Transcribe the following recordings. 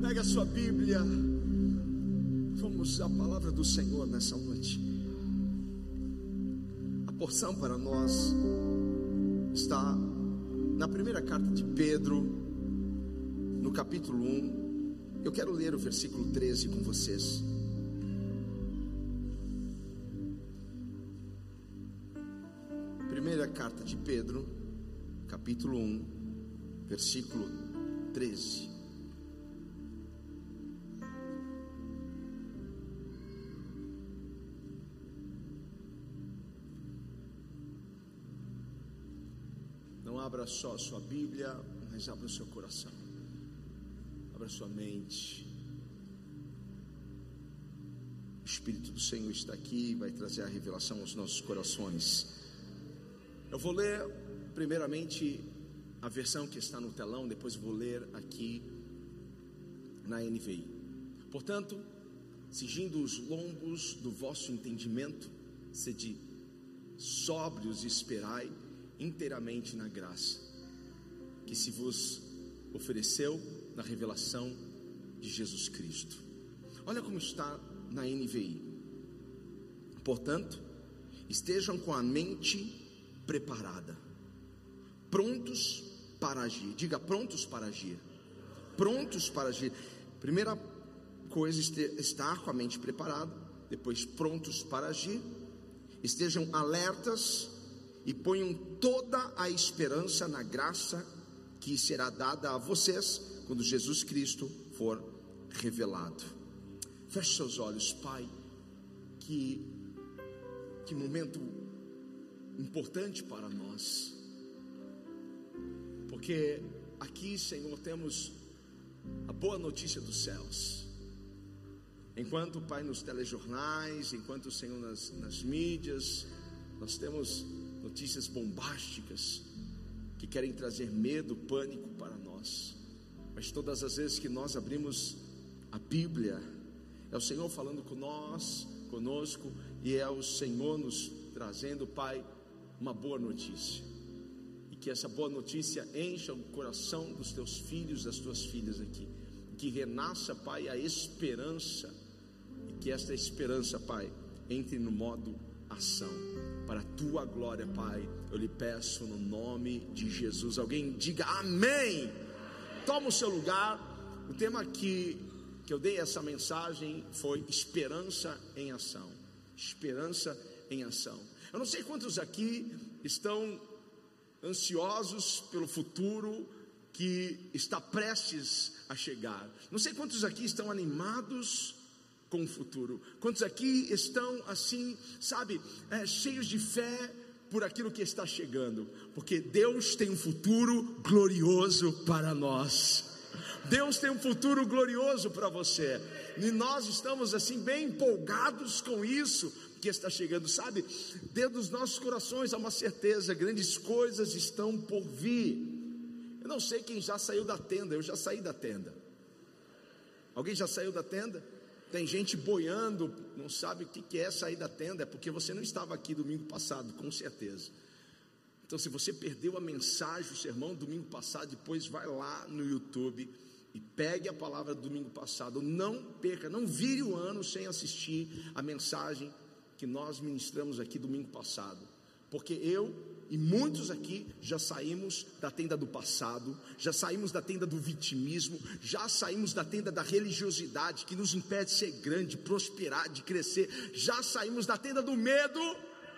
Pega a sua Bíblia. Vamos à palavra do Senhor nessa noite. A porção para nós está na primeira carta de Pedro, no capítulo 1. Eu quero ler o versículo 13 com vocês. Primeira carta de Pedro, capítulo 1, versículo 13. Abra só a sua Bíblia, mas abra o seu coração. Abra sua mente. O Espírito do Senhor está aqui e vai trazer a revelação aos nossos corações. Eu vou ler primeiramente a versão que está no telão, depois vou ler aqui na NVI. Portanto, sigindo os lombos do vosso entendimento, sede sóbrios e esperai inteiramente na graça que se vos ofereceu na revelação de Jesus Cristo. Olha como está na NVI. Portanto, estejam com a mente preparada, prontos para agir. Diga prontos para agir. Prontos para agir. Primeira coisa, estar com a mente preparada. Depois, prontos para agir. Estejam alertas e ponham toda a esperança na graça que será dada a vocês quando Jesus Cristo for revelado. Feche seus olhos, Pai. Que, que momento importante para nós. Porque aqui, Senhor, temos a boa notícia dos céus. Enquanto, Pai, nos telejornais, enquanto, Senhor, nas, nas mídias, nós temos notícias bombásticas que querem trazer medo, pânico para nós. Mas todas as vezes que nós abrimos a Bíblia, é o Senhor falando com nós, conosco, e é o Senhor nos trazendo, Pai, uma boa notícia. E que essa boa notícia encha o coração dos teus filhos, das tuas filhas aqui. Que renasça, Pai, a esperança. E que esta esperança, Pai, entre no modo ação. Para a tua glória, Pai, eu lhe peço no nome de Jesus. Alguém diga amém. Toma o seu lugar. O tema que, que eu dei essa mensagem foi esperança em ação. Esperança em ação. Eu não sei quantos aqui estão ansiosos pelo futuro que está prestes a chegar. Não sei quantos aqui estão animados com o futuro. Quantos aqui estão assim, sabe, é, cheios de fé por aquilo que está chegando, porque Deus tem um futuro glorioso para nós. Deus tem um futuro glorioso para você. E nós estamos assim bem empolgados com isso, que está chegando, sabe? Dentro dos nossos corações há uma certeza: grandes coisas estão por vir. Eu não sei quem já saiu da tenda, eu já saí da tenda. Alguém já saiu da tenda? Tem gente boiando, não sabe o que é sair da tenda, é porque você não estava aqui domingo passado, com certeza. Então, se você perdeu a mensagem, o sermão domingo passado, depois vai lá no YouTube e pegue a palavra do domingo passado. Não perca, não vire o ano sem assistir a mensagem que nós ministramos aqui domingo passado, porque eu e muitos aqui já saímos da tenda do passado, já saímos da tenda do vitimismo, já saímos da tenda da religiosidade que nos impede de ser grande, de prosperar, de crescer, já saímos da tenda do medo.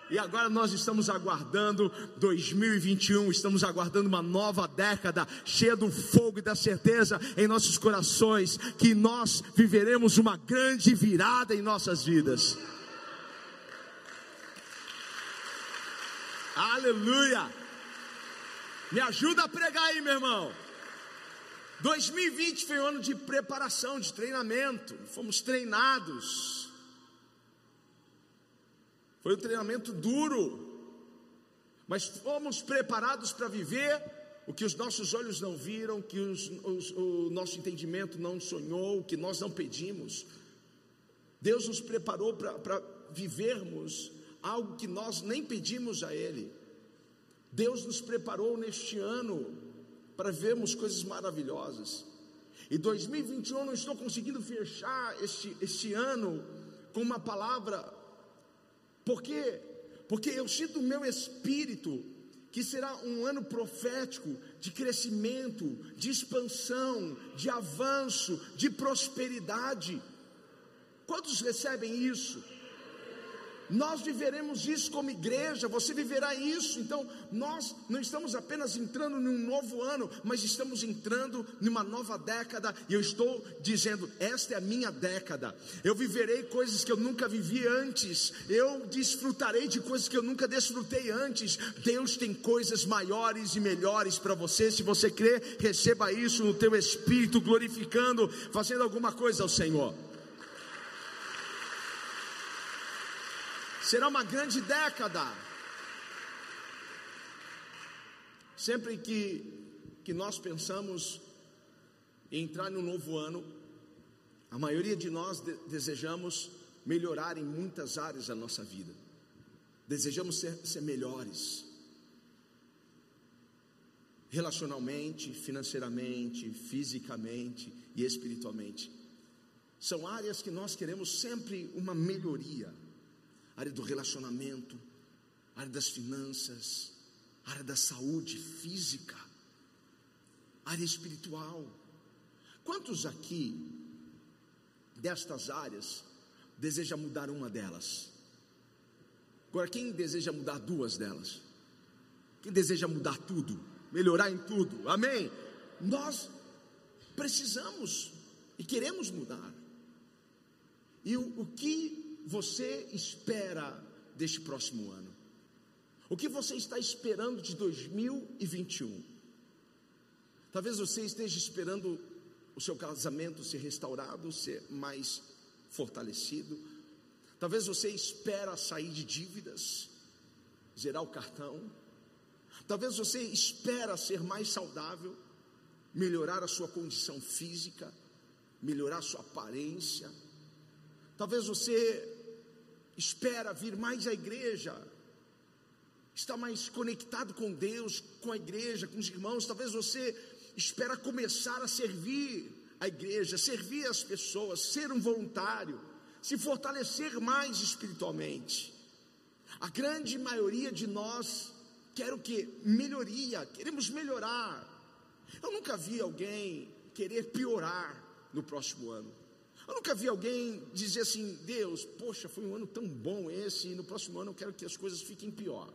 E agora nós estamos aguardando 2021, estamos aguardando uma nova década cheia do fogo e da certeza em nossos corações que nós viveremos uma grande virada em nossas vidas. Aleluia! Me ajuda a pregar aí, meu irmão. 2020 foi um ano de preparação, de treinamento. Fomos treinados. Foi um treinamento duro. Mas fomos preparados para viver o que os nossos olhos não viram, que os, os, o nosso entendimento não sonhou, o que nós não pedimos. Deus nos preparou para vivermos algo que nós nem pedimos a Ele. Deus nos preparou neste ano para vermos coisas maravilhosas. E 2021 eu não estou conseguindo fechar este, este ano com uma palavra. Por quê? Porque eu sinto no meu espírito que será um ano profético de crescimento, de expansão, de avanço, de prosperidade. Quantos recebem isso? Nós viveremos isso como igreja, você viverá isso. Então, nós não estamos apenas entrando num novo ano, mas estamos entrando numa nova década. E eu estou dizendo: esta é a minha década. Eu viverei coisas que eu nunca vivi antes. Eu desfrutarei de coisas que eu nunca desfrutei antes. Deus tem coisas maiores e melhores para você. Se você crê, receba isso no teu espírito, glorificando, fazendo alguma coisa ao Senhor. Será uma grande década. Sempre que, que nós pensamos em entrar no novo ano, a maioria de nós de, desejamos melhorar em muitas áreas da nossa vida, desejamos ser, ser melhores, relacionalmente, financeiramente, fisicamente e espiritualmente. São áreas que nós queremos sempre uma melhoria área do relacionamento, área das finanças, área da saúde física, área espiritual. Quantos aqui destas áreas deseja mudar uma delas? Agora, quem deseja mudar duas delas? Quem deseja mudar tudo, melhorar em tudo? Amém? Nós precisamos e queremos mudar. E o, o que você espera deste próximo ano? O que você está esperando de 2021? Talvez você esteja esperando o seu casamento ser restaurado, ser mais fortalecido. Talvez você espera sair de dívidas, zerar o cartão. Talvez você espera ser mais saudável, melhorar a sua condição física, melhorar a sua aparência. Talvez você espera vir mais à igreja, está mais conectado com Deus, com a igreja, com os irmãos. Talvez você espera começar a servir a igreja, servir as pessoas, ser um voluntário, se fortalecer mais espiritualmente. A grande maioria de nós quer o que? Melhoria, queremos melhorar. Eu nunca vi alguém querer piorar no próximo ano. Eu nunca vi alguém dizer assim: Deus, poxa, foi um ano tão bom esse, e no próximo ano eu quero que as coisas fiquem pior.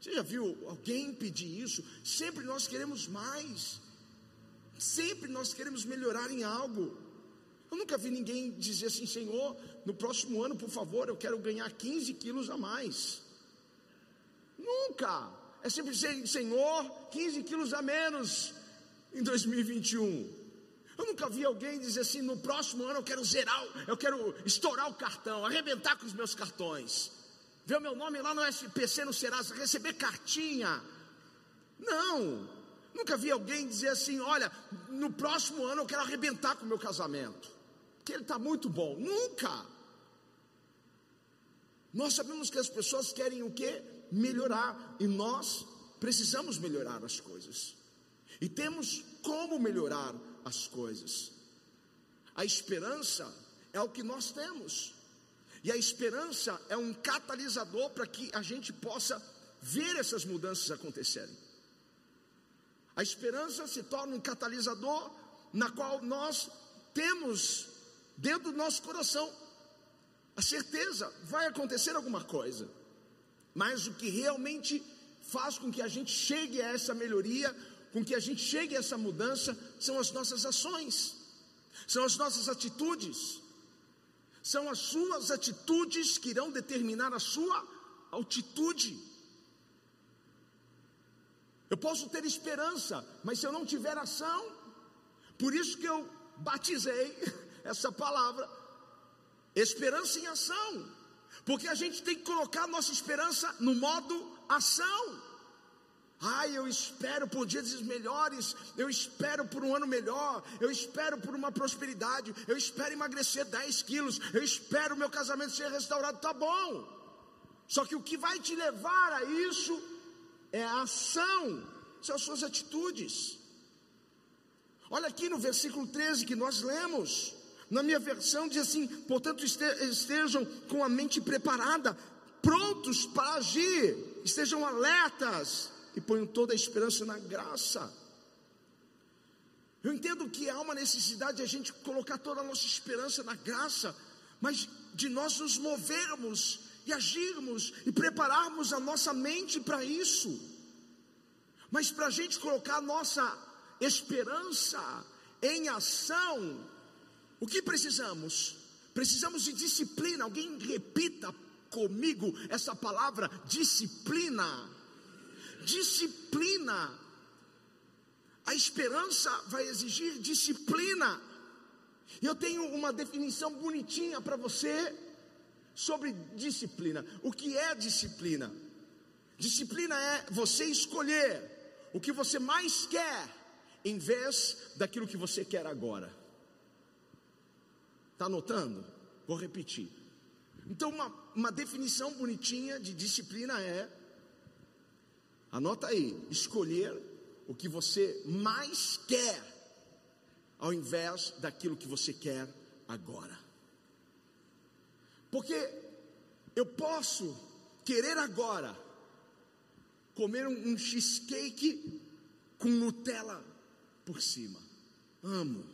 Você já viu alguém pedir isso? Sempre nós queremos mais, sempre nós queremos melhorar em algo. Eu nunca vi ninguém dizer assim: Senhor, no próximo ano, por favor, eu quero ganhar 15 quilos a mais. Nunca. É sempre dizer: Senhor, 15 quilos a menos em 2021. Eu nunca vi alguém dizer assim: no próximo ano eu quero zerar, eu quero estourar o cartão, arrebentar com os meus cartões, ver o meu nome lá no SPC, no Serasa, receber cartinha. Não, nunca vi alguém dizer assim: olha, no próximo ano eu quero arrebentar com o meu casamento, que ele está muito bom. Nunca. Nós sabemos que as pessoas querem o que? Melhorar, e nós precisamos melhorar as coisas, e temos como melhorar as coisas. A esperança é o que nós temos. E a esperança é um catalisador para que a gente possa ver essas mudanças acontecerem. A esperança se torna um catalisador na qual nós temos dentro do nosso coração a certeza vai acontecer alguma coisa. Mas o que realmente faz com que a gente chegue a essa melhoria com que a gente chegue a essa mudança são as nossas ações, são as nossas atitudes, são as suas atitudes que irão determinar a sua altitude. Eu posso ter esperança, mas se eu não tiver ação, por isso que eu batizei essa palavra, esperança em ação, porque a gente tem que colocar nossa esperança no modo ação. Ai, eu espero por dias melhores, eu espero por um ano melhor, eu espero por uma prosperidade, eu espero emagrecer 10 quilos, eu espero meu casamento ser restaurado, tá bom. Só que o que vai te levar a isso é a ação, são as suas atitudes. Olha aqui no versículo 13 que nós lemos. Na minha versão diz assim: portanto, estejam com a mente preparada, prontos para agir, estejam alertas e ponham toda a esperança na graça. Eu entendo que há uma necessidade de a gente colocar toda a nossa esperança na graça, mas de nós nos movermos e agirmos e prepararmos a nossa mente para isso. Mas para a gente colocar a nossa esperança em ação, o que precisamos? Precisamos de disciplina. Alguém repita comigo essa palavra: disciplina. Disciplina. A esperança vai exigir disciplina. Eu tenho uma definição bonitinha para você sobre disciplina. O que é disciplina? Disciplina é você escolher o que você mais quer em vez daquilo que você quer agora. Está anotando? Vou repetir. Então, uma, uma definição bonitinha de disciplina é: anota aí, escolher o que você mais quer, ao invés daquilo que você quer agora. Porque eu posso querer agora comer um, cheesecake com Nutella por cima. Amo.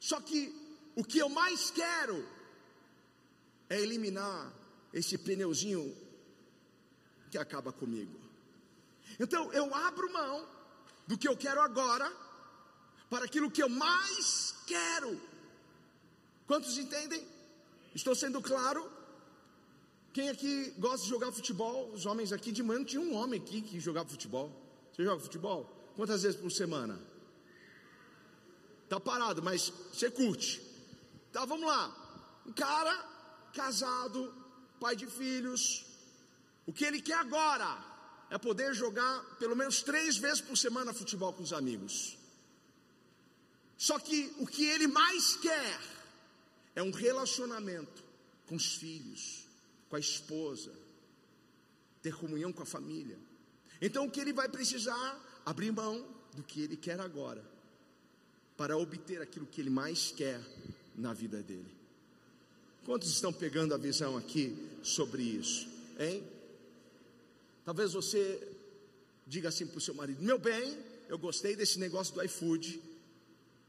Só que o que eu mais quero é eliminar esse pneuzinho que acaba comigo. Então eu abro mão do que eu quero agora para aquilo que eu mais quero. Quantos entendem? Estou sendo claro? Quem aqui gosta de jogar futebol? Os homens aqui de manhã tinha um homem aqui que jogava futebol. Você joga futebol? Quantas vezes por semana? Tá parado, mas você curte. Tá, vamos lá. Um cara casado, pai de filhos. O que ele quer agora é poder jogar pelo menos três vezes por semana futebol com os amigos. Só que o que ele mais quer é um relacionamento com os filhos, com a esposa, ter comunhão com a família. Então o que ele vai precisar abrir mão do que ele quer agora, para obter aquilo que ele mais quer na vida dele. Quantos estão pegando a visão aqui sobre isso, hein? Talvez você diga assim para o seu marido: Meu bem, eu gostei desse negócio do iFood,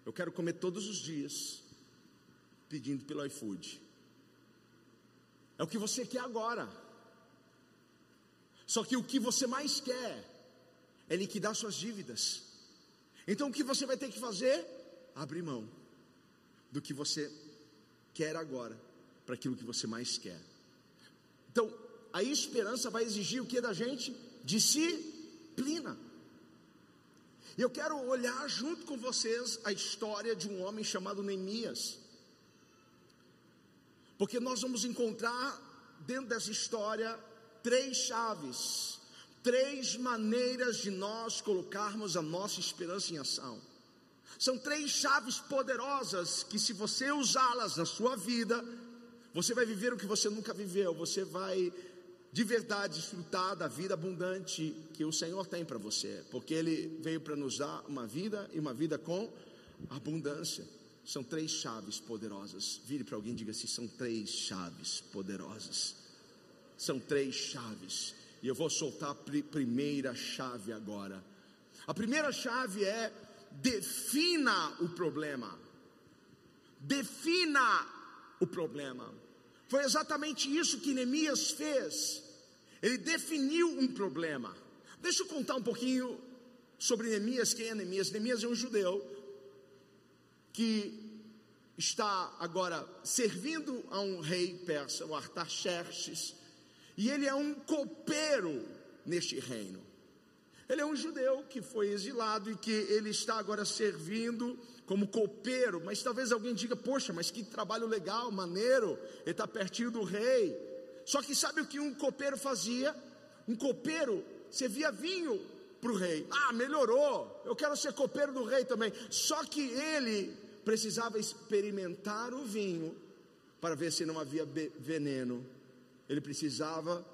eu quero comer todos os dias, pedindo pelo iFood. É o que você quer agora. Só que o que você mais quer é liquidar suas dívidas. Então o que você vai ter que fazer? Abrir mão do que você quer agora para aquilo que você mais quer. Então, a esperança vai exigir o que da gente? Disciplina. Eu quero olhar junto com vocês a história de um homem chamado Neemias. Porque nós vamos encontrar dentro dessa história três chaves três maneiras de nós colocarmos a nossa esperança em ação. São três chaves poderosas que, se você usá-las na sua vida, você vai viver o que você nunca viveu, você vai de verdade desfrutar da vida abundante que o Senhor tem para você, porque Ele veio para nos dar uma vida e uma vida com abundância. São três chaves poderosas. Vire para alguém e diga assim: são três chaves poderosas. São três chaves e eu vou soltar a primeira chave agora. A primeira chave é defina o problema. Defina o problema. Foi exatamente isso que Neemias fez. Ele definiu um problema. Deixa eu contar um pouquinho sobre Neemias. Quem é Neemias? Neemias é um judeu que está agora servindo a um rei persa, o Artaxerxes. E ele é um copeiro neste reino. Ele é um judeu que foi exilado e que ele está agora servindo como copeiro. Mas talvez alguém diga: Poxa, mas que trabalho legal, maneiro, ele está pertinho do rei. Só que sabe o que um copeiro fazia? Um copeiro servia vinho para o rei. Ah, melhorou, eu quero ser copeiro do rei também. Só que ele precisava experimentar o vinho para ver se não havia veneno ele precisava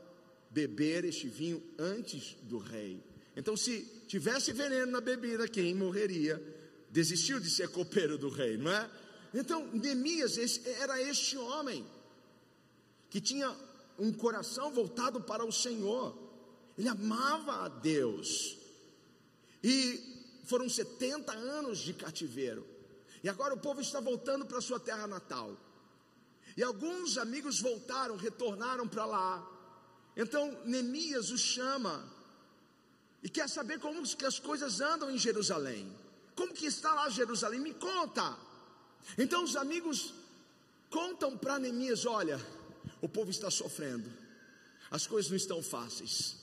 beber este vinho antes do rei. Então, se tivesse veneno na bebida, quem morreria? Desistiu de ser copeiro do rei, não é? Então, Neemias era este homem que tinha um coração voltado para o Senhor, ele amava a Deus, e foram 70 anos de cativeiro, e agora o povo está voltando para sua terra natal, e alguns amigos voltaram, retornaram para lá, então Neemias o chama, e quer saber como que as coisas andam em Jerusalém, como que está lá Jerusalém, me conta, então os amigos contam para Neemias: olha, o povo está sofrendo, as coisas não estão fáceis,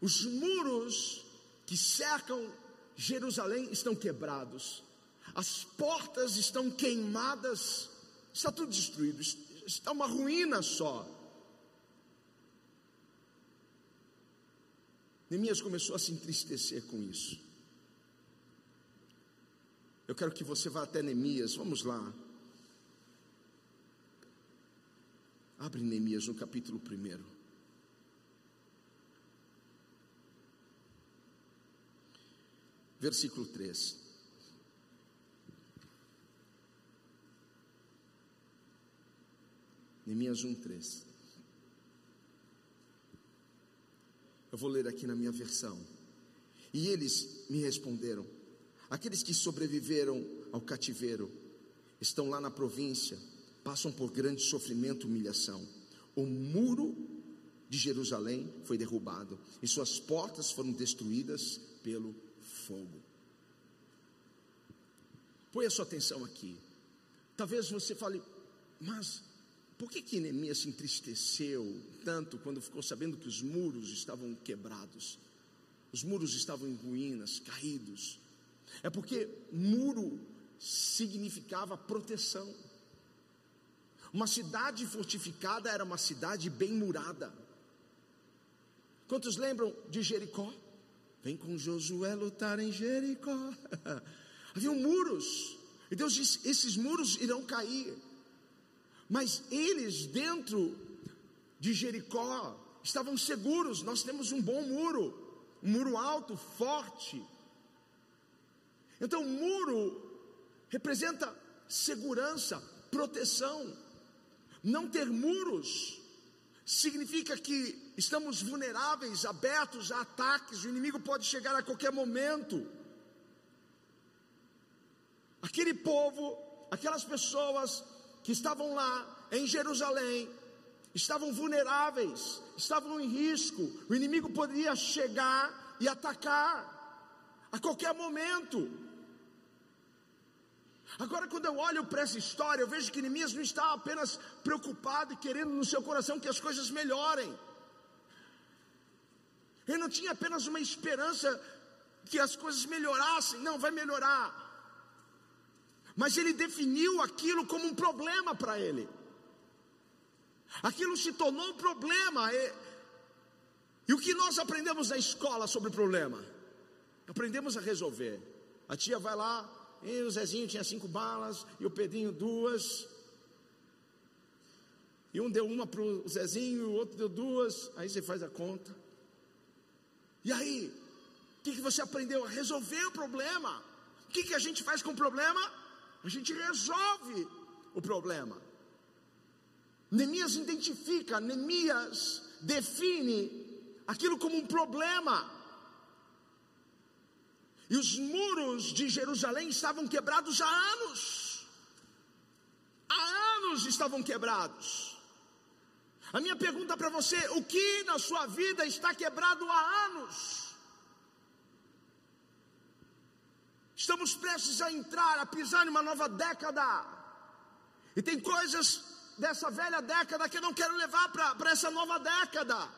os muros que cercam Jerusalém estão quebrados, as portas estão queimadas, está tudo destruído, está uma ruína só. Neemias começou a se entristecer com isso. Eu quero que você vá até Neemias, vamos lá. Abre Neemias no capítulo 1. Versículo 3. Neemias 1, 3. Eu vou ler aqui na minha versão. E eles me responderam: Aqueles que sobreviveram ao cativeiro estão lá na província, passam por grande sofrimento e humilhação. O muro de Jerusalém foi derrubado e suas portas foram destruídas pelo fogo. Põe a sua atenção aqui. Talvez você fale, mas por que que Neemias se entristeceu tanto quando ficou sabendo que os muros estavam quebrados? Os muros estavam em ruínas, caídos. É porque muro significava proteção. Uma cidade fortificada era uma cidade bem murada. Quantos lembram de Jericó? Vem com Josué lutar em Jericó. Havia muros. E Deus disse: esses muros irão cair. Mas eles, dentro de Jericó, estavam seguros. Nós temos um bom muro, um muro alto, forte. Então, muro representa segurança, proteção. Não ter muros significa que estamos vulneráveis, abertos a ataques, o inimigo pode chegar a qualquer momento. Aquele povo, aquelas pessoas que estavam lá em Jerusalém, estavam vulneráveis, estavam em risco, o inimigo poderia chegar e atacar a qualquer momento. Agora, quando eu olho para essa história, eu vejo que Neemias não está apenas preocupado e querendo no seu coração que as coisas melhorem. Ele não tinha apenas uma esperança que as coisas melhorassem, não, vai melhorar. Mas ele definiu aquilo como um problema para ele. Aquilo se tornou um problema. E, e o que nós aprendemos na escola sobre problema? Aprendemos a resolver. A tia vai lá, e o Zezinho tinha cinco balas, e o Pedrinho duas. E um deu uma para o Zezinho, o outro deu duas. Aí você faz a conta. E aí, o que, que você aprendeu? A resolver o problema. O que, que a gente faz com o problema? A gente resolve o problema. Neemias identifica, Neemias define aquilo como um problema. E os muros de Jerusalém estavam quebrados há anos. Há anos estavam quebrados. A minha pergunta para você: o que na sua vida está quebrado há anos? Estamos prestes a entrar, a pisar em uma nova década. E tem coisas dessa velha década que eu não quero levar para essa nova década.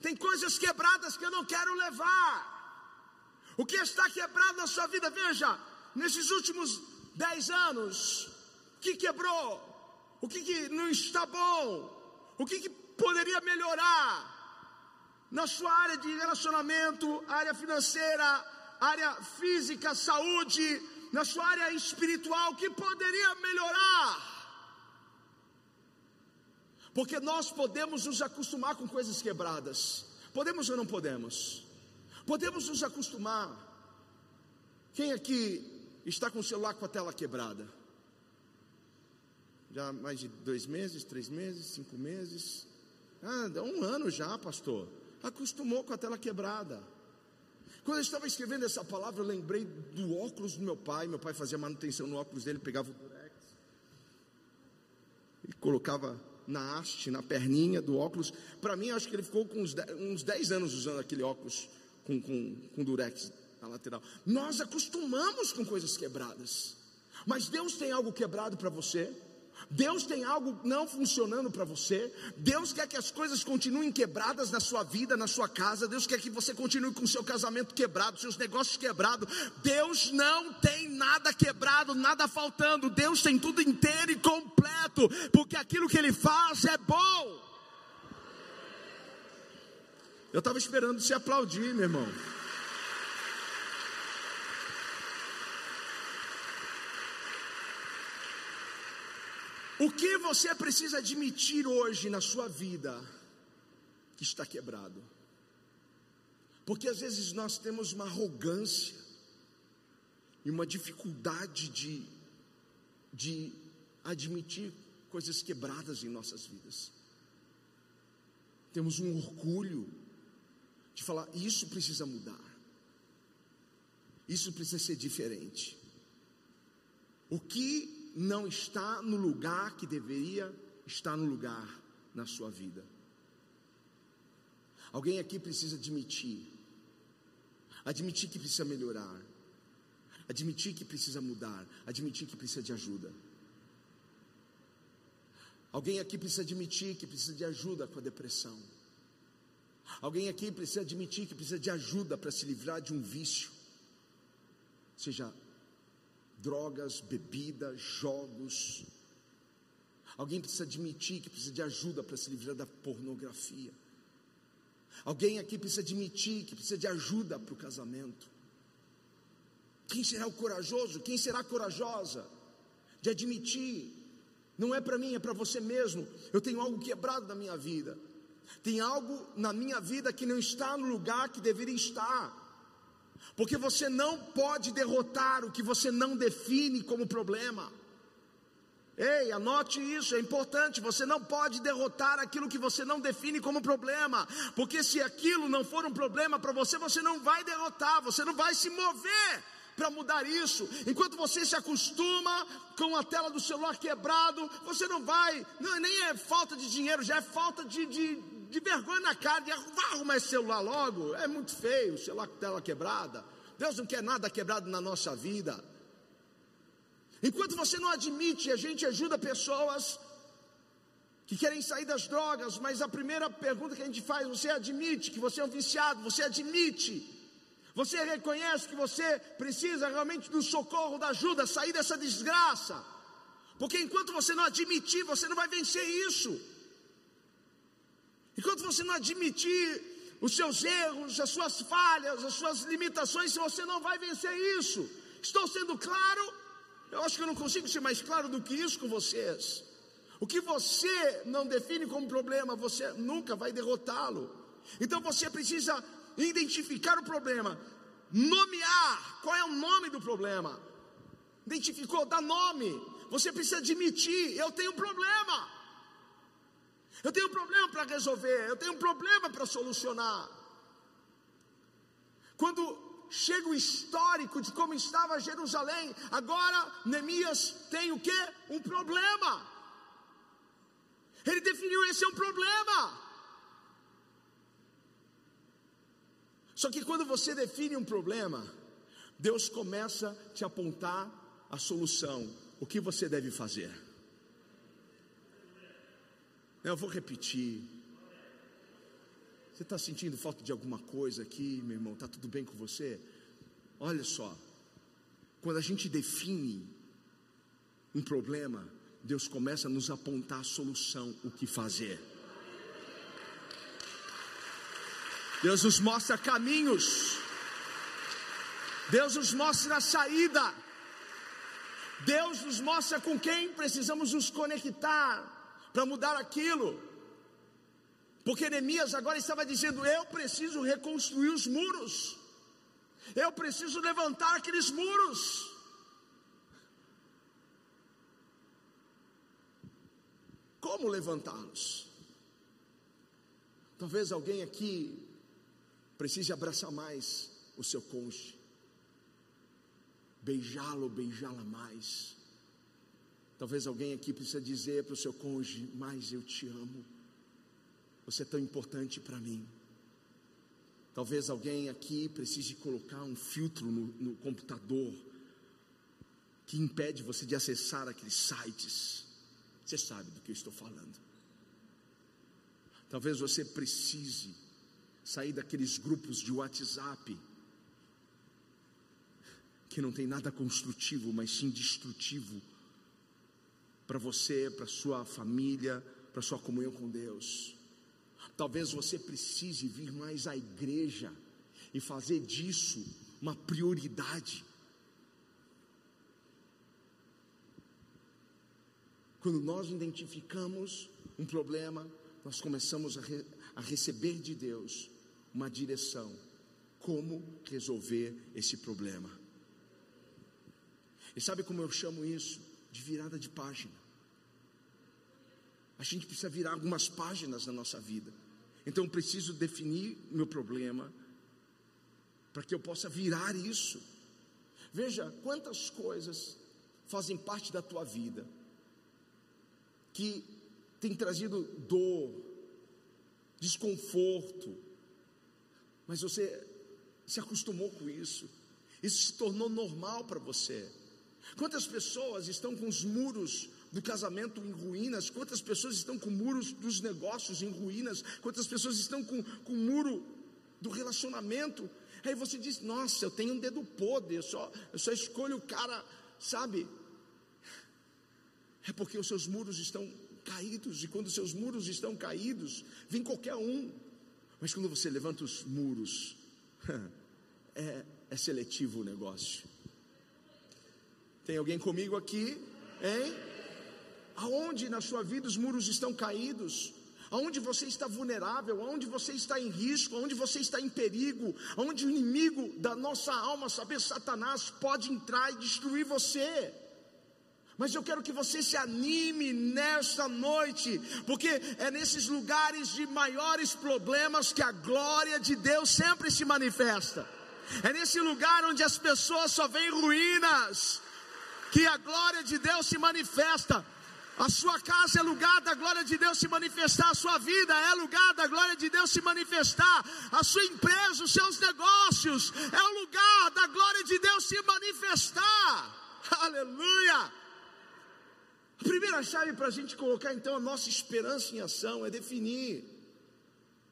Tem coisas quebradas que eu não quero levar. O que está quebrado na sua vida? Veja, nesses últimos dez anos, o que quebrou? O que, que não está bom? O que, que poderia melhorar? Na sua área de relacionamento, área financeira, área física, saúde, na sua área espiritual, o que poderia melhorar? Porque nós podemos nos acostumar com coisas quebradas. Podemos ou não podemos? Podemos nos acostumar. Quem aqui está com o celular com a tela quebrada? Já mais de dois meses, três meses, cinco meses? Ah, um ano já, pastor. Acostumou com a tela quebrada. Quando eu estava escrevendo essa palavra, eu lembrei do óculos do meu pai. Meu pai fazia manutenção no óculos dele, pegava o durex e colocava na haste, na perninha do óculos. Para mim, acho que ele ficou com uns 10, uns 10 anos usando aquele óculos com, com, com durex na lateral. Nós acostumamos com coisas quebradas. Mas Deus tem algo quebrado para você? Deus tem algo não funcionando para você. Deus quer que as coisas continuem quebradas na sua vida, na sua casa. Deus quer que você continue com seu casamento quebrado, seus negócios quebrados. Deus não tem nada quebrado, nada faltando. Deus tem tudo inteiro e completo, porque aquilo que Ele faz é bom. Eu estava esperando se aplaudir, meu irmão. O que você precisa admitir hoje na sua vida que está quebrado? Porque às vezes nós temos uma arrogância e uma dificuldade de, de admitir coisas quebradas em nossas vidas. Temos um orgulho de falar: isso precisa mudar, isso precisa ser diferente. O que não está no lugar que deveria estar no lugar na sua vida. Alguém aqui precisa admitir, admitir que precisa melhorar, admitir que precisa mudar, admitir que precisa de ajuda. Alguém aqui precisa admitir que precisa de ajuda com a depressão. Alguém aqui precisa admitir que precisa de ajuda para se livrar de um vício, seja drogas, bebida, jogos. Alguém precisa admitir que precisa de ajuda para se livrar da pornografia. Alguém aqui precisa admitir que precisa de ajuda para o casamento. Quem será o corajoso? Quem será corajosa de admitir? Não é para mim, é para você mesmo. Eu tenho algo quebrado na minha vida. Tem algo na minha vida que não está no lugar que deveria estar. Porque você não pode derrotar o que você não define como problema. Ei, anote isso, é importante. Você não pode derrotar aquilo que você não define como problema, porque se aquilo não for um problema para você, você não vai derrotar, você não vai se mover para mudar isso. Enquanto você se acostuma com a tela do celular quebrado, você não vai, não, nem é falta de dinheiro, já é falta de, de, de vergonha na cara, de vai arrumar esse celular logo, é muito feio, celular com tela quebrada. Deus não quer nada quebrado na nossa vida. Enquanto você não admite, a gente ajuda pessoas que querem sair das drogas, mas a primeira pergunta que a gente faz, você admite que você é um viciado, você admite você reconhece que você precisa realmente do socorro, da ajuda, sair dessa desgraça. Porque enquanto você não admitir, você não vai vencer isso. Enquanto você não admitir os seus erros, as suas falhas, as suas limitações, você não vai vencer isso. Estou sendo claro? Eu acho que eu não consigo ser mais claro do que isso com vocês. O que você não define como problema, você nunca vai derrotá-lo. Então você precisa identificar o problema, nomear qual é o nome do problema. Identificou, dá nome. Você precisa admitir: eu tenho um problema. Eu tenho um problema para resolver, eu tenho um problema para solucionar. Quando chega o histórico de como estava Jerusalém, agora Neemias tem o que? Um problema. Ele definiu esse é um problema. Só que quando você define um problema, Deus começa a te apontar a solução, o que você deve fazer. Eu vou repetir. Você está sentindo falta de alguma coisa aqui, meu irmão? Está tudo bem com você? Olha só, quando a gente define um problema, Deus começa a nos apontar a solução, o que fazer. Deus nos mostra caminhos. Deus nos mostra a saída. Deus nos mostra com quem precisamos nos conectar para mudar aquilo. Porque Neemias agora estava dizendo: Eu preciso reconstruir os muros, eu preciso levantar aqueles muros. Como levantá-los? Talvez alguém aqui precise abraçar mais o seu cônjuge, beijá-lo, beijá-la mais. Talvez alguém aqui precise dizer para o seu cônjuge: Mas eu te amo, você é tão importante para mim. Talvez alguém aqui precise colocar um filtro no, no computador que impede você de acessar aqueles sites. Você sabe do que eu estou falando. Talvez você precise sair daqueles grupos de WhatsApp que não tem nada construtivo, mas sim destrutivo para você, para sua família, para sua comunhão com Deus. Talvez você precise vir mais à igreja e fazer disso uma prioridade. Quando nós identificamos um problema, nós começamos a, re, a receber de Deus uma direção, como resolver esse problema. E sabe como eu chamo isso? De virada de página. A gente precisa virar algumas páginas na nossa vida. Então eu preciso definir meu problema para que eu possa virar isso. Veja quantas coisas fazem parte da tua vida que tem trazido dor, desconforto, mas você se acostumou com isso, isso se tornou normal para você. Quantas pessoas estão com os muros do casamento em ruínas? Quantas pessoas estão com muros dos negócios em ruínas? Quantas pessoas estão com, com o muro do relacionamento? Aí você diz: Nossa, eu tenho um dedo podre, eu só, eu só escolho o cara, sabe? É porque os seus muros estão caídos, e quando os seus muros estão caídos, vem qualquer um. Mas quando você levanta os muros, é, é seletivo o negócio. Tem alguém comigo aqui? Hein? Aonde na sua vida os muros estão caídos? Aonde você está vulnerável, aonde você está em risco, aonde você está em perigo, aonde o inimigo da nossa alma, saber Satanás, pode entrar e destruir você. Mas eu quero que você se anime nesta noite, porque é nesses lugares de maiores problemas que a glória de Deus sempre se manifesta. É nesse lugar onde as pessoas só veem ruínas, que a glória de Deus se manifesta. A sua casa é lugar da glória de Deus se manifestar, a sua vida é lugar da glória de Deus se manifestar, a sua empresa, os seus negócios é o lugar da glória de Deus se manifestar. Aleluia! A primeira chave para a gente colocar então a nossa esperança em ação é definir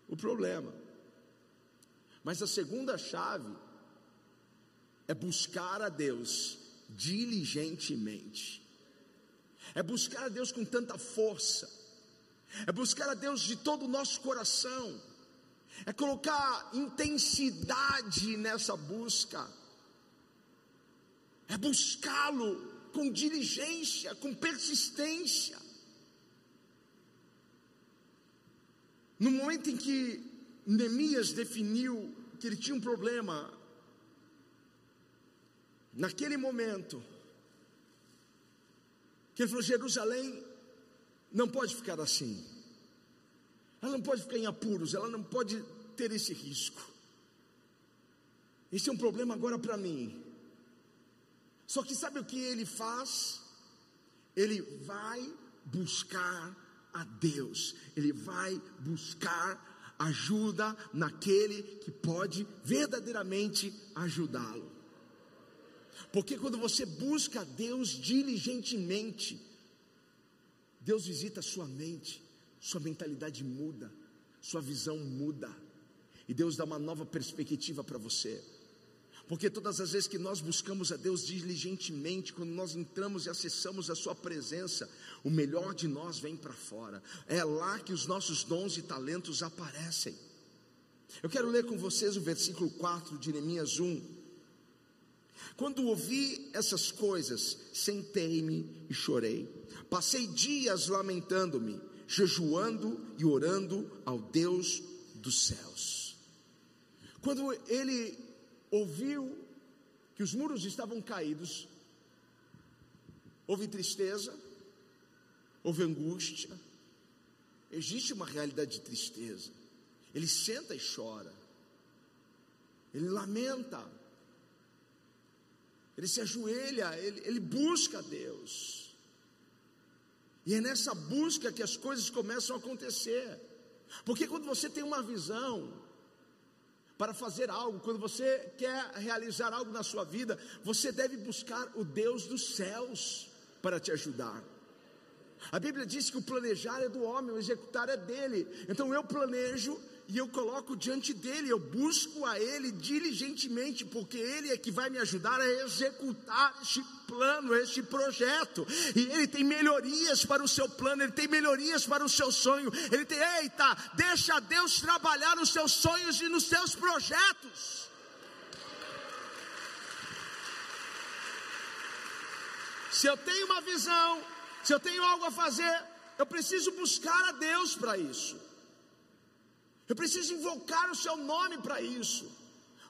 o problema. Mas a segunda chave é buscar a Deus diligentemente. É buscar a Deus com tanta força, é buscar a Deus de todo o nosso coração, é colocar intensidade nessa busca, é buscá-lo com diligência, com persistência. No momento em que Neemias definiu que ele tinha um problema, naquele momento, que ele falou: Jerusalém não pode ficar assim. Ela não pode ficar em apuros, ela não pode ter esse risco. Esse é um problema agora para mim. Só que sabe o que ele faz? Ele vai buscar a Deus, ele vai buscar ajuda naquele que pode verdadeiramente ajudá-lo. Porque quando você busca Deus diligentemente, Deus visita a sua mente, sua mentalidade muda, sua visão muda, e Deus dá uma nova perspectiva para você. Porque todas as vezes que nós buscamos a Deus diligentemente, quando nós entramos e acessamos a Sua presença, o melhor de nós vem para fora. É lá que os nossos dons e talentos aparecem. Eu quero ler com vocês o versículo 4 de Neemias 1. Quando ouvi essas coisas, sentei-me e chorei. Passei dias lamentando-me, jejuando e orando ao Deus dos céus. Quando ele ouviu que os muros estavam caídos, houve tristeza, houve angústia, existe uma realidade de tristeza. Ele senta e chora, ele lamenta, ele se ajoelha, ele, ele busca Deus. E é nessa busca que as coisas começam a acontecer. Porque quando você tem uma visão para fazer algo, quando você quer realizar algo na sua vida, você deve buscar o Deus dos céus para te ajudar. A Bíblia diz que o planejar é do homem, o executar é dele. Então eu planejo e eu coloco diante dele, eu busco a ele diligentemente, porque ele é que vai me ajudar a executar este plano, este projeto. E ele tem melhorias para o seu plano, ele tem melhorias para o seu sonho. Ele tem, eita, deixa Deus trabalhar nos seus sonhos e nos seus projetos. Se eu tenho uma visão, se eu tenho algo a fazer, eu preciso buscar a Deus para isso. Eu preciso invocar o seu nome para isso.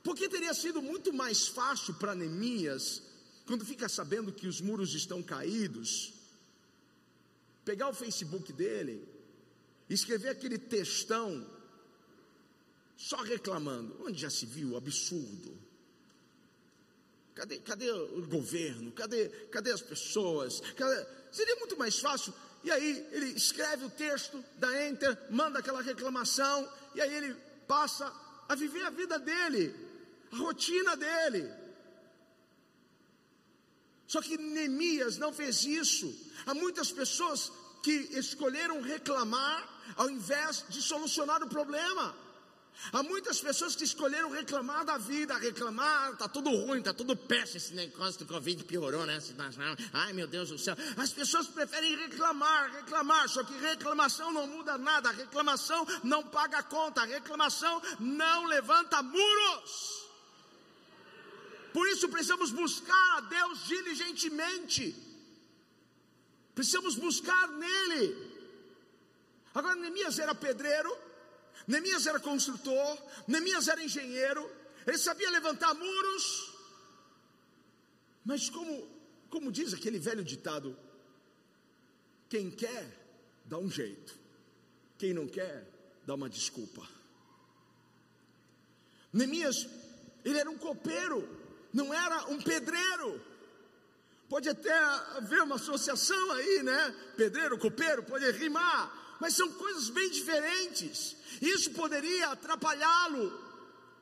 Porque teria sido muito mais fácil para Neemias, quando fica sabendo que os muros estão caídos, pegar o Facebook dele, escrever aquele textão, só reclamando. Onde já se viu? Absurdo. Cadê, cadê o governo? Cadê, cadê as pessoas? Cadê? Seria muito mais fácil. E aí ele escreve o texto, dá enter, manda aquela reclamação, e aí ele passa a viver a vida dele, a rotina dele. Só que Neemias não fez isso. Há muitas pessoas que escolheram reclamar ao invés de solucionar o problema. Há muitas pessoas que escolheram reclamar da vida, reclamar, tá tudo ruim, tá tudo péssimo, esse negócio do Covid piorou, né? Ai meu Deus do céu. As pessoas preferem reclamar, reclamar, só que reclamação não muda nada, reclamação não paga conta, reclamação não levanta muros. Por isso precisamos buscar a Deus diligentemente. Precisamos buscar nele. Agora Neemias era pedreiro, Neemias era construtor, Neemias era engenheiro, ele sabia levantar muros, mas como, como diz aquele velho ditado, quem quer, dá um jeito, quem não quer, dá uma desculpa. Neemias, ele era um copeiro, não era um pedreiro. Pode até haver uma associação aí, né? Pedreiro, copeiro, pode rimar, mas são coisas bem diferentes. Isso poderia atrapalhá-lo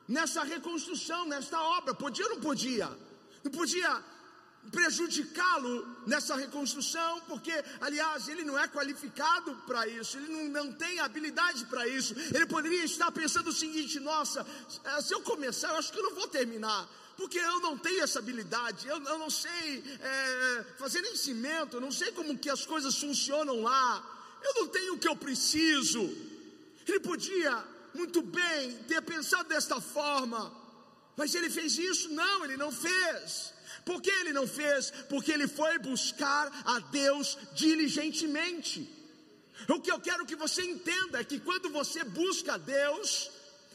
nessa reconstrução, nesta obra. Podia ou não podia? Não podia prejudicá-lo nessa reconstrução, porque, aliás, ele não é qualificado para isso, ele não, não tem habilidade para isso. Ele poderia estar pensando o seguinte: nossa, eh, se eu começar, eu acho que eu não vou terminar porque eu não tenho essa habilidade, eu, eu não sei é, fazer nem cimento, eu não sei como que as coisas funcionam lá eu não tenho o que eu preciso. Ele podia muito bem ter pensado desta forma, mas ele fez isso? Não, ele não fez. Por que ele não fez? Porque ele foi buscar a Deus diligentemente. O que eu quero que você entenda é que quando você busca a Deus,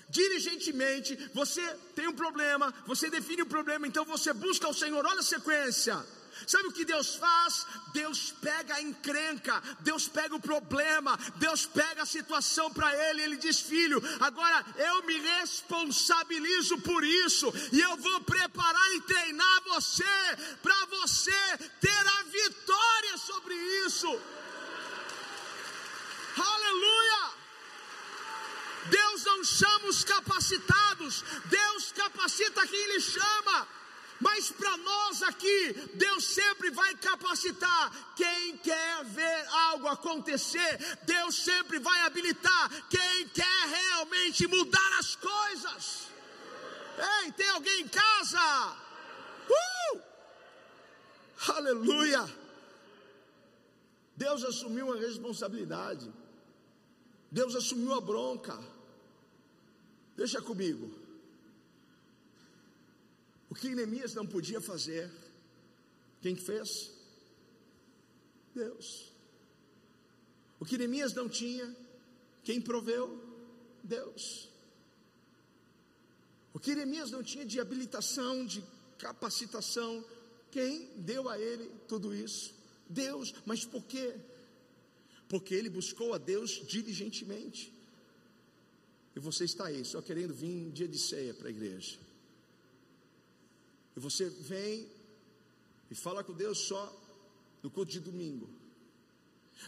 diligentemente, você tem um problema, você define o problema, então você busca o Senhor. Olha a sequência. Sabe o que Deus faz? Deus pega a encrenca, Deus pega o problema, Deus pega a situação para ele. Ele diz: Filho, agora eu me responsabilizo por isso, e eu vou preparar e treinar você, para você ter a vitória sobre isso. Aleluia! Deus não chama os capacitados, Deus capacita quem Ele chama. Mas para nós aqui, Deus sempre vai capacitar quem quer ver algo acontecer. Deus sempre vai habilitar quem quer realmente mudar as coisas. Ei, tem alguém em casa? Uh! Aleluia! Deus assumiu a responsabilidade. Deus assumiu a bronca. Deixa comigo. O que Neemias não podia fazer, quem fez? Deus. O que Neemias não tinha, quem proveu? Deus. O que Neemias não tinha de habilitação, de capacitação, quem deu a ele tudo isso? Deus. Mas por quê? Porque ele buscou a Deus diligentemente. E você está aí, só querendo vir um dia de ceia para a igreja. E você vem e fala com Deus só no culto de domingo.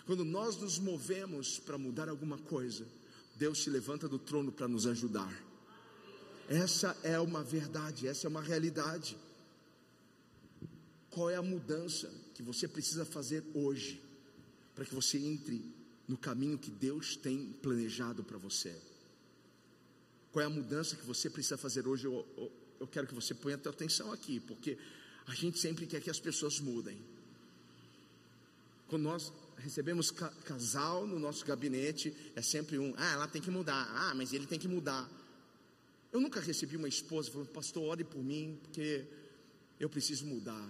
Quando nós nos movemos para mudar alguma coisa, Deus se levanta do trono para nos ajudar. Essa é uma verdade, essa é uma realidade. Qual é a mudança que você precisa fazer hoje para que você entre no caminho que Deus tem planejado para você? Qual é a mudança que você precisa fazer hoje? Eu, quero que você ponha atenção aqui, porque a gente sempre quer que as pessoas mudem. Quando nós recebemos ca casal no nosso gabinete, é sempre um, ah, ela tem que mudar, ah, mas ele tem que mudar. Eu nunca recebi uma esposa falando, pastor, ore por mim, porque eu preciso mudar.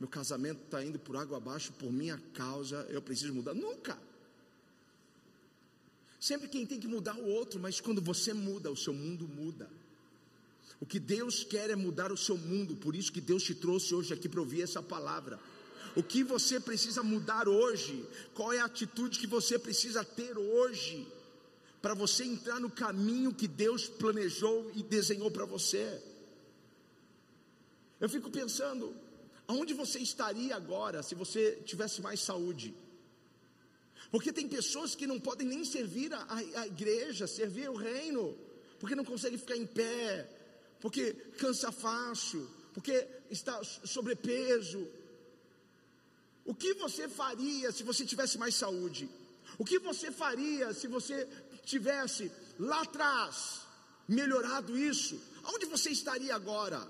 Meu casamento está indo por água abaixo por minha causa, eu preciso mudar. Nunca. Sempre quem tem que mudar o outro, mas quando você muda, o seu mundo muda. O que Deus quer é mudar o seu mundo, por isso que Deus te trouxe hoje aqui para ouvir essa palavra. O que você precisa mudar hoje? Qual é a atitude que você precisa ter hoje? Para você entrar no caminho que Deus planejou e desenhou para você. Eu fico pensando, aonde você estaria agora se você tivesse mais saúde? Porque tem pessoas que não podem nem servir a, a, igreja, servir o reino, porque não conseguem ficar em pé, porque cansa fácil, porque está sobrepeso, o que você faria se você tivesse mais saúde? O que você faria se você tivesse lá atrás melhorado isso? Aonde você estaria agora?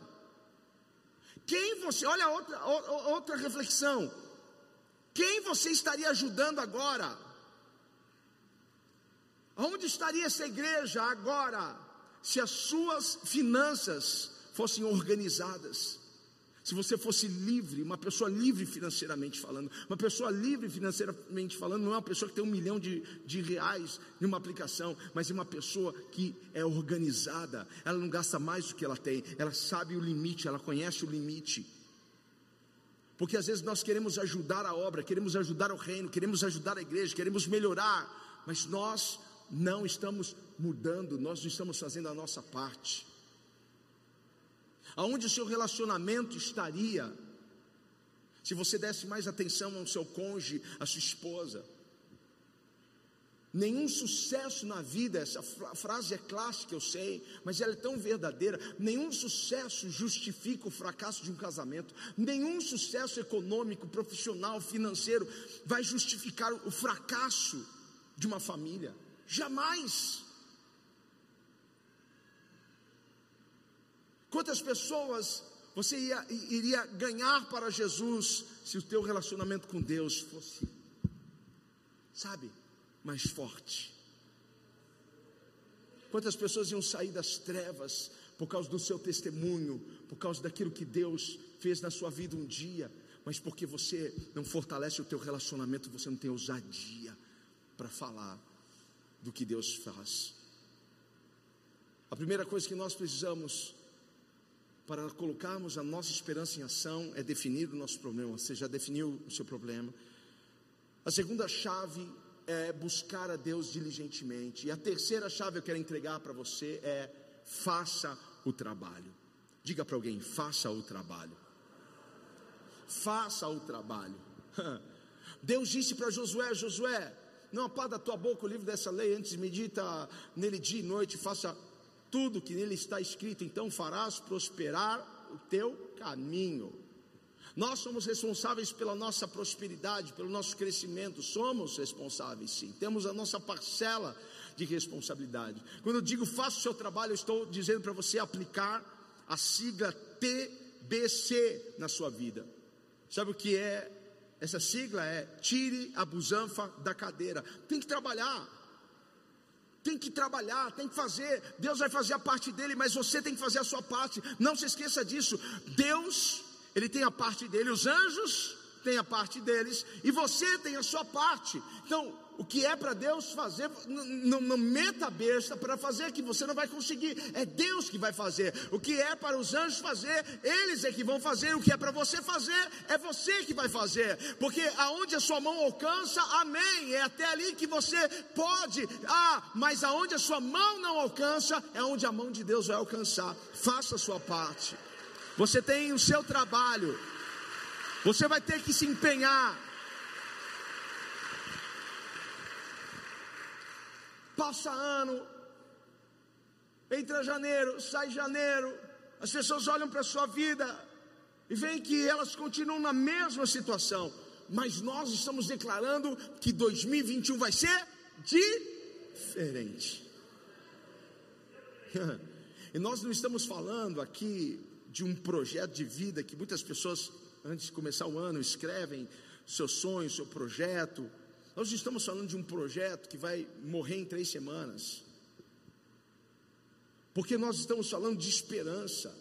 Quem você, olha outra, outra reflexão. Quem você estaria ajudando agora? Aonde estaria essa igreja agora se as suas finanças fossem organizadas? Se você fosse livre, uma pessoa livre financeiramente falando, uma pessoa livre financeiramente falando, não é uma pessoa que tem um milhão de, de reais em uma aplicação, mas é uma pessoa que é organizada, ela não gasta mais do que ela tem, ela sabe o limite, ela conhece o limite. Porque às vezes nós queremos ajudar a obra, queremos ajudar o reino, queremos ajudar a igreja, queremos melhorar, mas nós não estamos mudando, nós não estamos fazendo a nossa parte aonde o seu relacionamento estaria se você desse mais atenção ao seu cônjuge, à sua esposa. Nenhum sucesso na vida, essa frase é clássica, eu sei, mas ela é tão verdadeira. Nenhum sucesso justifica o fracasso de um casamento. Nenhum sucesso econômico, profissional, financeiro vai justificar o fracasso de uma família. Jamais. Quantas pessoas você ia, iria ganhar para Jesus se o teu relacionamento com Deus fosse, sabe, mais forte? Quantas pessoas iam sair das trevas por causa do seu testemunho, por causa daquilo que Deus fez na sua vida um dia, mas porque você não fortalece o teu relacionamento, você não tem ousadia para falar do que Deus faz. A primeira coisa que nós precisamos para colocarmos a nossa esperança em ação é definir o nosso problema. Você já definiu o seu problema. A segunda chave é buscar a Deus diligentemente. E a terceira chave eu quero entregar para você é faça o trabalho. Diga para alguém: faça o trabalho. Faça o trabalho. Deus disse para Josué: Josué, não apaga da tua boca o livro dessa lei, antes medita nele dia e noite, faça tudo que nele está escrito, então farás prosperar o teu caminho. Nós somos responsáveis pela nossa prosperidade, pelo nosso crescimento, somos responsáveis sim, temos a nossa parcela de responsabilidade. Quando eu digo faça o seu trabalho, eu estou dizendo para você aplicar a sigla TBC na sua vida. Sabe o que é? Essa sigla é tire a busanfa da cadeira. Tem que trabalhar tem que trabalhar, tem que fazer. Deus vai fazer a parte dele, mas você tem que fazer a sua parte. Não se esqueça disso. Deus, ele tem a parte dele, os anjos têm a parte deles e você tem a sua parte. Então, o que é para Deus fazer, não, não meta besta para fazer que você não vai conseguir, é Deus que vai fazer. O que é para os anjos fazer, eles é que vão fazer. O que é para você fazer, é você que vai fazer, porque aonde a sua mão alcança, amém, é até ali que você pode, ah, mas aonde a sua mão não alcança, é onde a mão de Deus vai alcançar. Faça a sua parte, você tem o seu trabalho, você vai ter que se empenhar. passa ano, entra janeiro, sai janeiro, as pessoas olham para a sua vida e veem que elas continuam na mesma situação, mas nós estamos declarando que 2021 vai ser diferente. e nós não estamos falando aqui de um projeto de vida que muitas pessoas, antes de começar o ano, escrevem seu sonho, seu projeto, nós estamos falando de um projeto que vai morrer em três semanas. Porque nós estamos falando de esperança.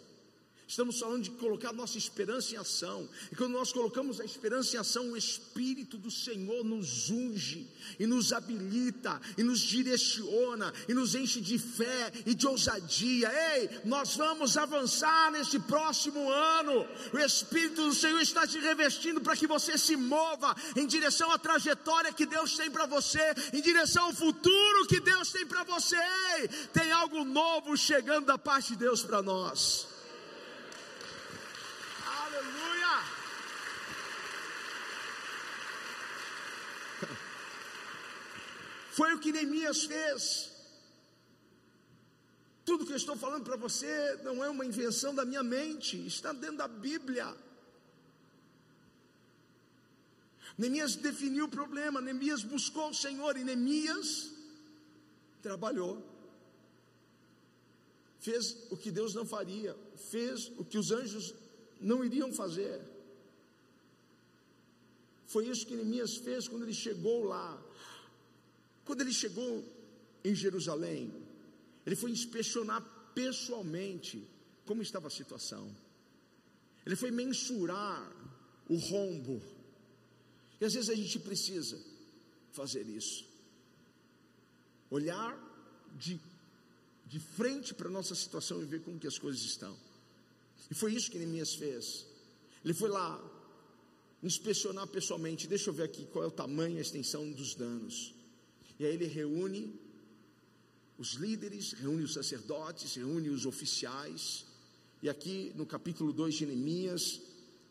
Estamos falando de colocar nossa esperança em ação. E quando nós colocamos a esperança em ação, o Espírito do Senhor nos unge e nos habilita e nos direciona e nos enche de fé e de ousadia. Ei, nós vamos avançar neste próximo ano. O Espírito do Senhor está te revestindo para que você se mova em direção à trajetória que Deus tem para você, em direção ao futuro que Deus tem para você. Ei, tem algo novo chegando da parte de Deus para nós. Foi o que Neemias fez. Tudo que eu estou falando para você não é uma invenção da minha mente, está dentro da Bíblia. Neemias definiu o problema, Neemias buscou o Senhor e Neemias trabalhou. Fez o que Deus não faria, fez o que os anjos não iriam fazer. Foi isso que Neemias fez quando ele chegou lá. Quando ele chegou em Jerusalém, ele foi inspecionar pessoalmente como estava a situação. Ele foi mensurar o rombo. E às vezes a gente precisa fazer isso. Olhar de, de frente para a nossa situação e ver como que as coisas estão. E foi isso que Neemias fez. Ele foi lá inspecionar pessoalmente. Deixa eu ver aqui qual é o tamanho e a extensão dos danos. E aí ele reúne os líderes, reúne os sacerdotes, reúne os oficiais. E aqui no capítulo 2 de Neemias,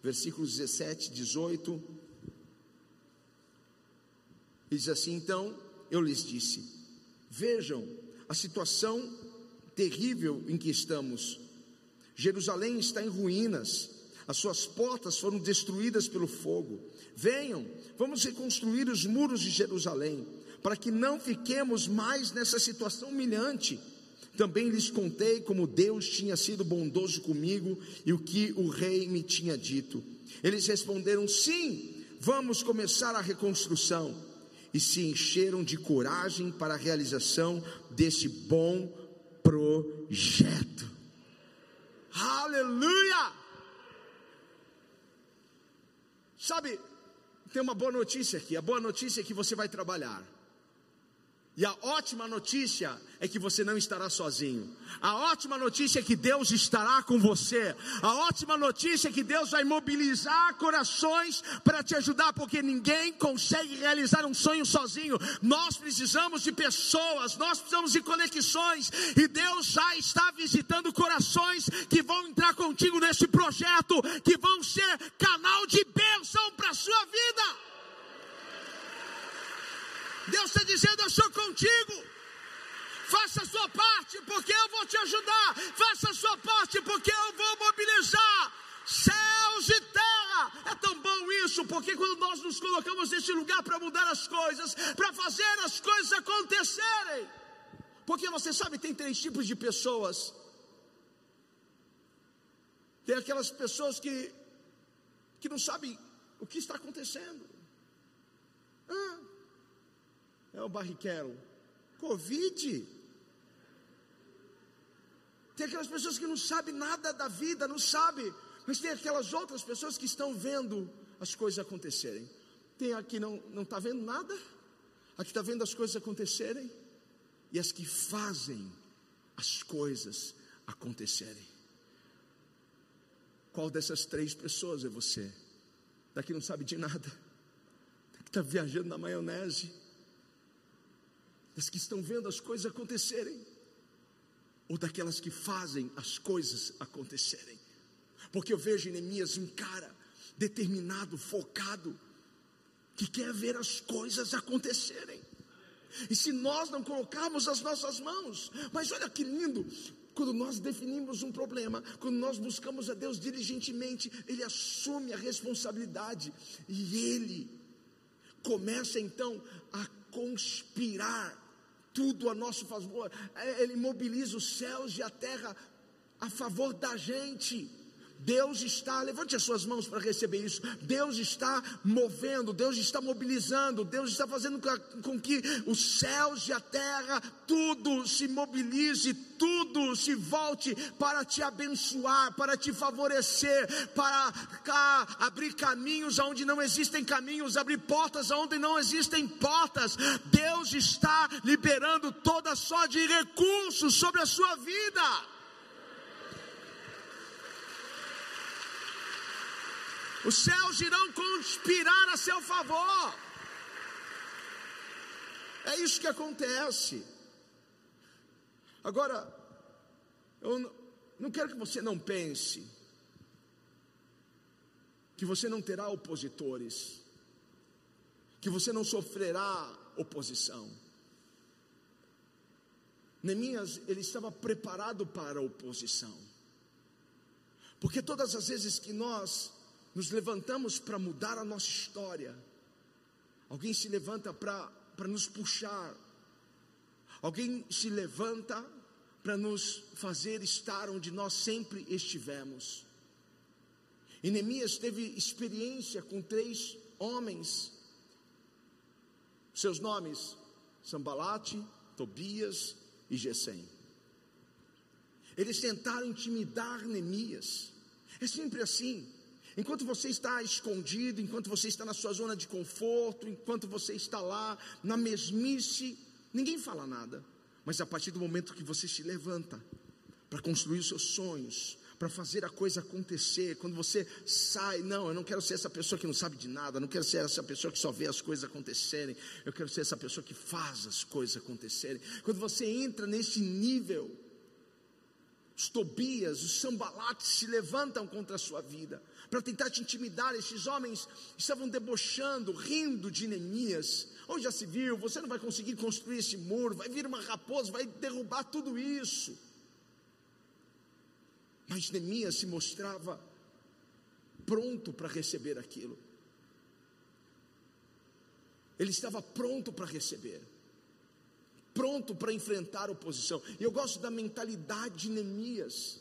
versículos 17 e 18, diz assim: Então eu lhes disse: Vejam a situação terrível em que estamos. Jerusalém está em ruínas, as suas portas foram destruídas pelo fogo. Venham, vamos reconstruir os muros de Jerusalém para que não fiquemos mais nessa situação humilhante. Também lhes contei como Deus tinha sido bondoso comigo e o que o rei me tinha dito. Eles responderam: sim, vamos começar a reconstrução. E se encheram de coragem para a realização desse bom projeto. Aleluia! Sabe, tem uma boa notícia aqui. A boa notícia é que você vai trabalhar. E a ótima notícia é que você não estará sozinho. A ótima notícia é que Deus estará com você. A ótima notícia é que Deus vai mobilizar corações para te ajudar, porque ninguém consegue realizar um sonho sozinho. Nós precisamos de pessoas, nós precisamos de conexões, e Deus já está visitando corações que vão entrar contigo nesse projeto, que vão ser canal de bênção para a sua vida. Deus está dizendo: Eu sou contigo. Faça a sua parte, porque eu vou te ajudar. Faça a sua parte, porque eu vou mobilizar céus e terra. É tão bom isso, porque quando nós nos colocamos nesse lugar para mudar as coisas, para fazer as coisas acontecerem. Porque você sabe, tem três tipos de pessoas. Tem aquelas pessoas que, que não sabem o que está acontecendo. Ah, é o barriquero. Covid. Tem aquelas pessoas que não sabem nada da vida, não sabem. Mas tem aquelas outras pessoas que estão vendo as coisas acontecerem. Tem aqui não não está vendo nada? Aqui está vendo as coisas acontecerem e as que fazem as coisas acontecerem. Qual dessas três pessoas é você? Daqui não sabe de nada, daqui está viajando na maionese, das que estão vendo as coisas acontecerem, ou daquelas que fazem as coisas acontecerem. Porque eu vejo Neemias um cara determinado, focado, que quer ver as coisas acontecerem. E se nós não colocarmos as nossas mãos, mas olha que lindo, quando nós definimos um problema, quando nós buscamos a Deus diligentemente, Ele assume a responsabilidade e Ele começa então a conspirar tudo a nosso favor, é, Ele mobiliza os céus e a terra a favor da gente. Deus está, levante as suas mãos para receber isso. Deus está movendo, Deus está mobilizando, Deus está fazendo com que os céus e a terra, tudo se mobilize, tudo se volte para te abençoar, para te favorecer, para cá, abrir caminhos onde não existem caminhos, abrir portas onde não existem portas. Deus está liberando toda sorte de recursos sobre a sua vida. Os céus irão conspirar a seu favor. É isso que acontece. Agora, eu não quero que você não pense que você não terá opositores, que você não sofrerá oposição. Neemias, ele estava preparado para a oposição. Porque todas as vezes que nós nos levantamos para mudar a nossa história. Alguém se levanta para nos puxar. Alguém se levanta para nos fazer estar onde nós sempre estivemos. E Neemias teve experiência com três homens. Seus nomes: Sambalate, Tobias e Gesem. Eles tentaram intimidar Neemias. É sempre assim. Enquanto você está escondido, enquanto você está na sua zona de conforto, enquanto você está lá na mesmice, ninguém fala nada. Mas a partir do momento que você se levanta para construir os seus sonhos, para fazer a coisa acontecer, quando você sai, não, eu não quero ser essa pessoa que não sabe de nada, eu não quero ser essa pessoa que só vê as coisas acontecerem, eu quero ser essa pessoa que faz as coisas acontecerem. Quando você entra nesse nível, os Tobias, os Sambalates se levantam contra a sua vida para tentar te intimidar. Esses homens estavam debochando, rindo de Neemias. Onde já se viu, você não vai conseguir construir esse muro, vai vir uma raposa, vai derrubar tudo isso. Mas Neemias se mostrava pronto para receber aquilo. Ele estava pronto para receber, pronto para enfrentar oposição. E eu gosto da mentalidade de Neemias.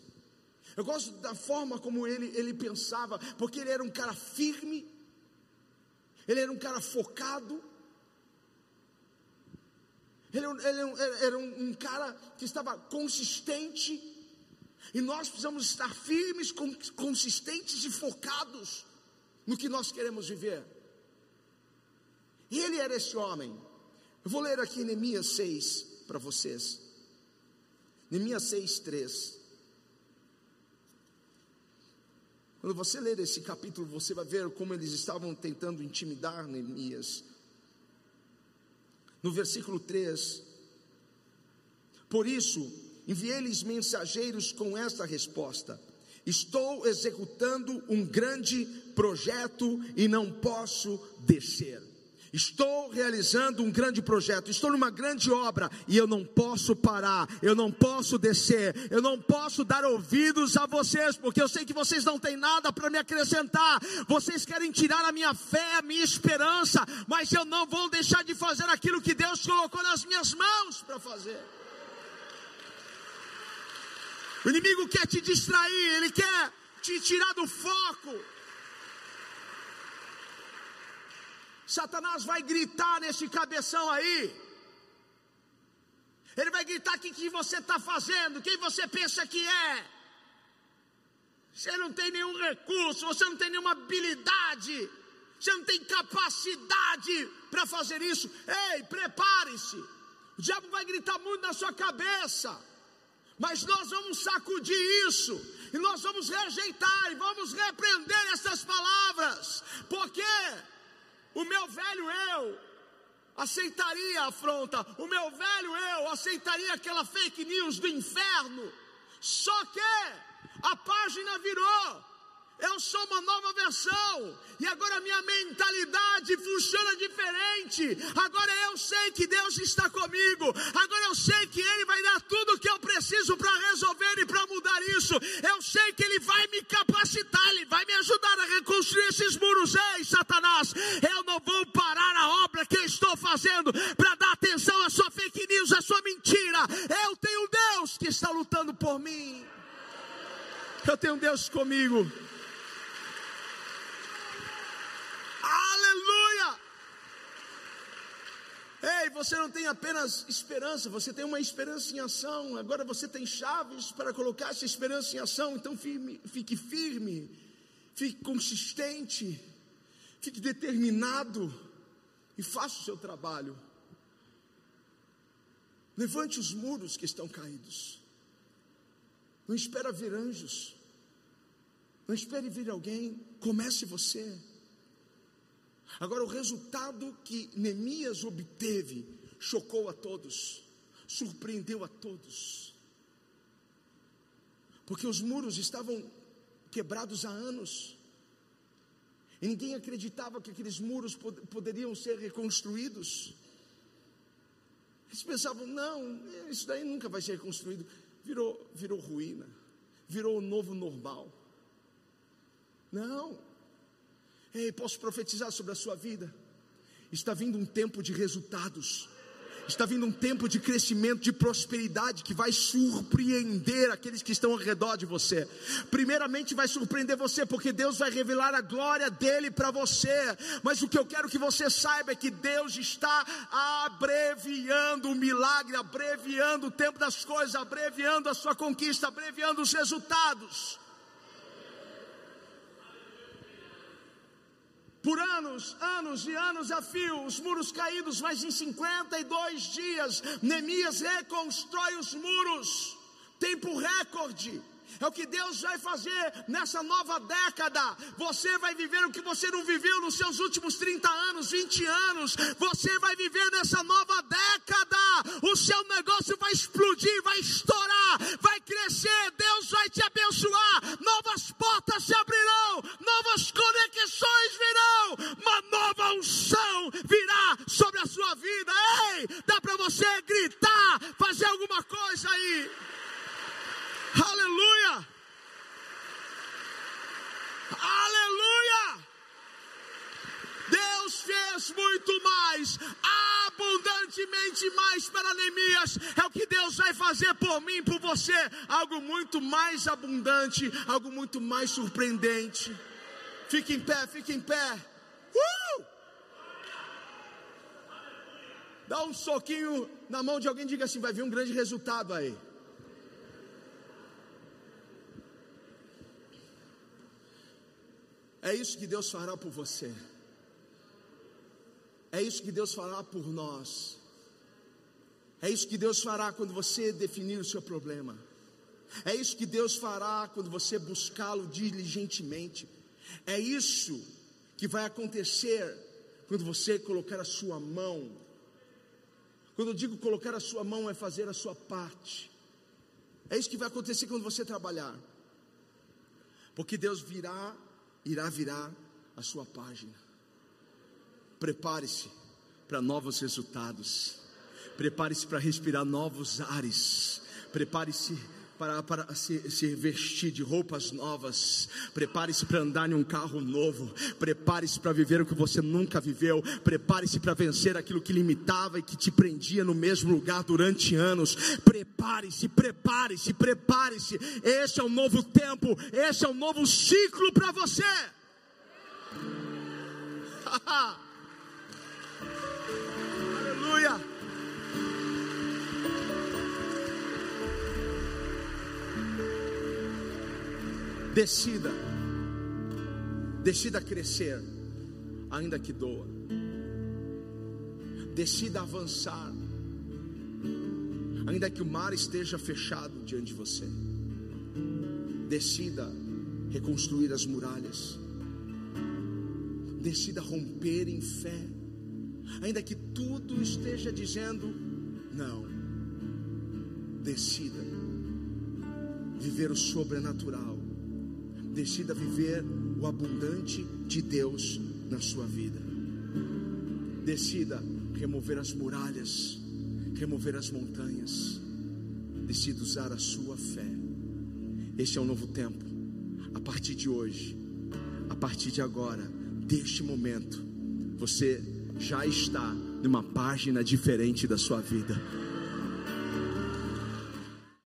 Eu gosto da forma como ele, ele pensava, porque ele era um cara firme, ele era um cara focado, ele, ele era um, um cara que estava consistente, e nós precisamos estar firmes, consistentes e focados no que nós queremos viver. E ele era esse homem. Eu vou ler aqui Neemias 6 para vocês. Neemias 6, 3. Quando você ler esse capítulo, você vai ver como eles estavam tentando intimidar Neemias. No versículo 3: Por isso, enviei-lhes mensageiros com esta resposta: Estou executando um grande projeto e não posso descer. Estou realizando um grande projeto, estou numa grande obra e eu não posso parar, eu não posso descer, eu não posso dar ouvidos a vocês, porque eu sei que vocês não têm nada para me acrescentar, vocês querem tirar a minha fé, a minha esperança, mas eu não vou deixar de fazer aquilo que Deus colocou nas minhas mãos para fazer. O inimigo quer te distrair, ele quer te tirar do foco. Satanás vai gritar nesse cabeção aí. Ele vai gritar o que, que você está fazendo, quem você pensa que é. Você não tem nenhum recurso, você não tem nenhuma habilidade. você não tem capacidade para fazer isso. Ei, prepare-se. O diabo vai gritar muito na sua cabeça. Mas nós vamos sacudir isso, e nós vamos rejeitar, e vamos repreender essas palavras, porque o meu velho eu aceitaria a afronta, o meu velho eu aceitaria aquela fake news do inferno, só que a página virou, eu sou uma nova versão, e agora minha mentalidade funciona diferente. Agora eu sei que Deus está comigo, agora eu sei que Ele vai dar tudo o que eu preciso para resolver e para mudar isso. Eu sei que Ele vai me capacitar, fazendo para dar atenção à sua fake news, à sua mentira. Eu tenho um Deus que está lutando por mim. Eu tenho um Deus comigo. Aleluia! Ei, você não tem apenas esperança, você tem uma esperança em ação. Agora você tem chaves para colocar essa esperança em ação. Então firme, fique firme, fique consistente, fique determinado e faça o seu trabalho. Levante os muros que estão caídos. Não espera vir anjos. Não espere vir alguém. Comece você. Agora, o resultado que Neemias obteve chocou a todos, surpreendeu a todos, porque os muros estavam quebrados há anos, e ninguém acreditava que aqueles muros pod poderiam ser reconstruídos. Eles pensavam, não, isso daí nunca vai ser reconstruído. Virou, virou ruína, virou o novo normal. Não, Ei, posso profetizar sobre a sua vida? Está vindo um tempo de resultados. Está vindo um tempo de crescimento, de prosperidade que vai surpreender aqueles que estão ao redor de você. Primeiramente, vai surpreender você, porque Deus vai revelar a glória dele para você. Mas o que eu quero que você saiba é que Deus está abreviando o milagre, abreviando o tempo das coisas, abreviando a sua conquista, abreviando os resultados. Por anos, anos e anos a fio, os muros caídos, mas em 52 dias, Neemias reconstrói os muros, tempo recorde. É o que Deus vai fazer nessa nova década. Você vai viver o que você não viveu nos seus últimos 30 anos, 20 anos. Você vai viver nessa nova década. O seu negócio vai explodir, vai estourar, vai crescer. Deus vai te abençoar. Novas portas se abrirão, novas conexões virão, uma nova unção virá sobre a sua vida. Ei, dá para você gritar, fazer alguma coisa aí. Aleluia! Aleluia! Deus fez muito mais, abundantemente mais para Neemias. É o que Deus vai fazer por mim, por você. Algo muito mais abundante, algo muito mais surpreendente. Fique em pé, fique em pé. Uh! Dá um soquinho na mão de alguém e diga assim: vai vir um grande resultado aí. É isso que Deus fará por você. É isso que Deus fará por nós. É isso que Deus fará quando você definir o seu problema. É isso que Deus fará quando você buscá-lo diligentemente. É isso que vai acontecer quando você colocar a sua mão. Quando eu digo colocar a sua mão, é fazer a sua parte. É isso que vai acontecer quando você trabalhar. Porque Deus virá irá virar a sua página. Prepare-se para novos resultados. Prepare-se para respirar novos ares. Prepare-se para, para se, se, vestir de roupas novas. Prepare-se para andar em um carro novo. Prepare-se para viver o que você nunca viveu. Prepare-se para vencer aquilo que limitava e que te prendia no mesmo lugar durante anos. Prepare-se, prepare-se, prepare-se. Esse é um novo tempo. Esse é um novo ciclo para você. Aleluia. Decida, decida crescer. ainda que doa. Decida avançar, ainda que o mar esteja fechado diante de você. Decida reconstruir as muralhas. Decida romper em fé, ainda que tudo esteja dizendo não. Decida viver o sobrenatural. Decida viver o abundante de Deus na sua vida. Decida remover as muralhas, remover as montanhas. Decida usar a sua fé. Este é um novo tempo. A partir de hoje, a partir de agora, deste momento, você já está numa página diferente da sua vida.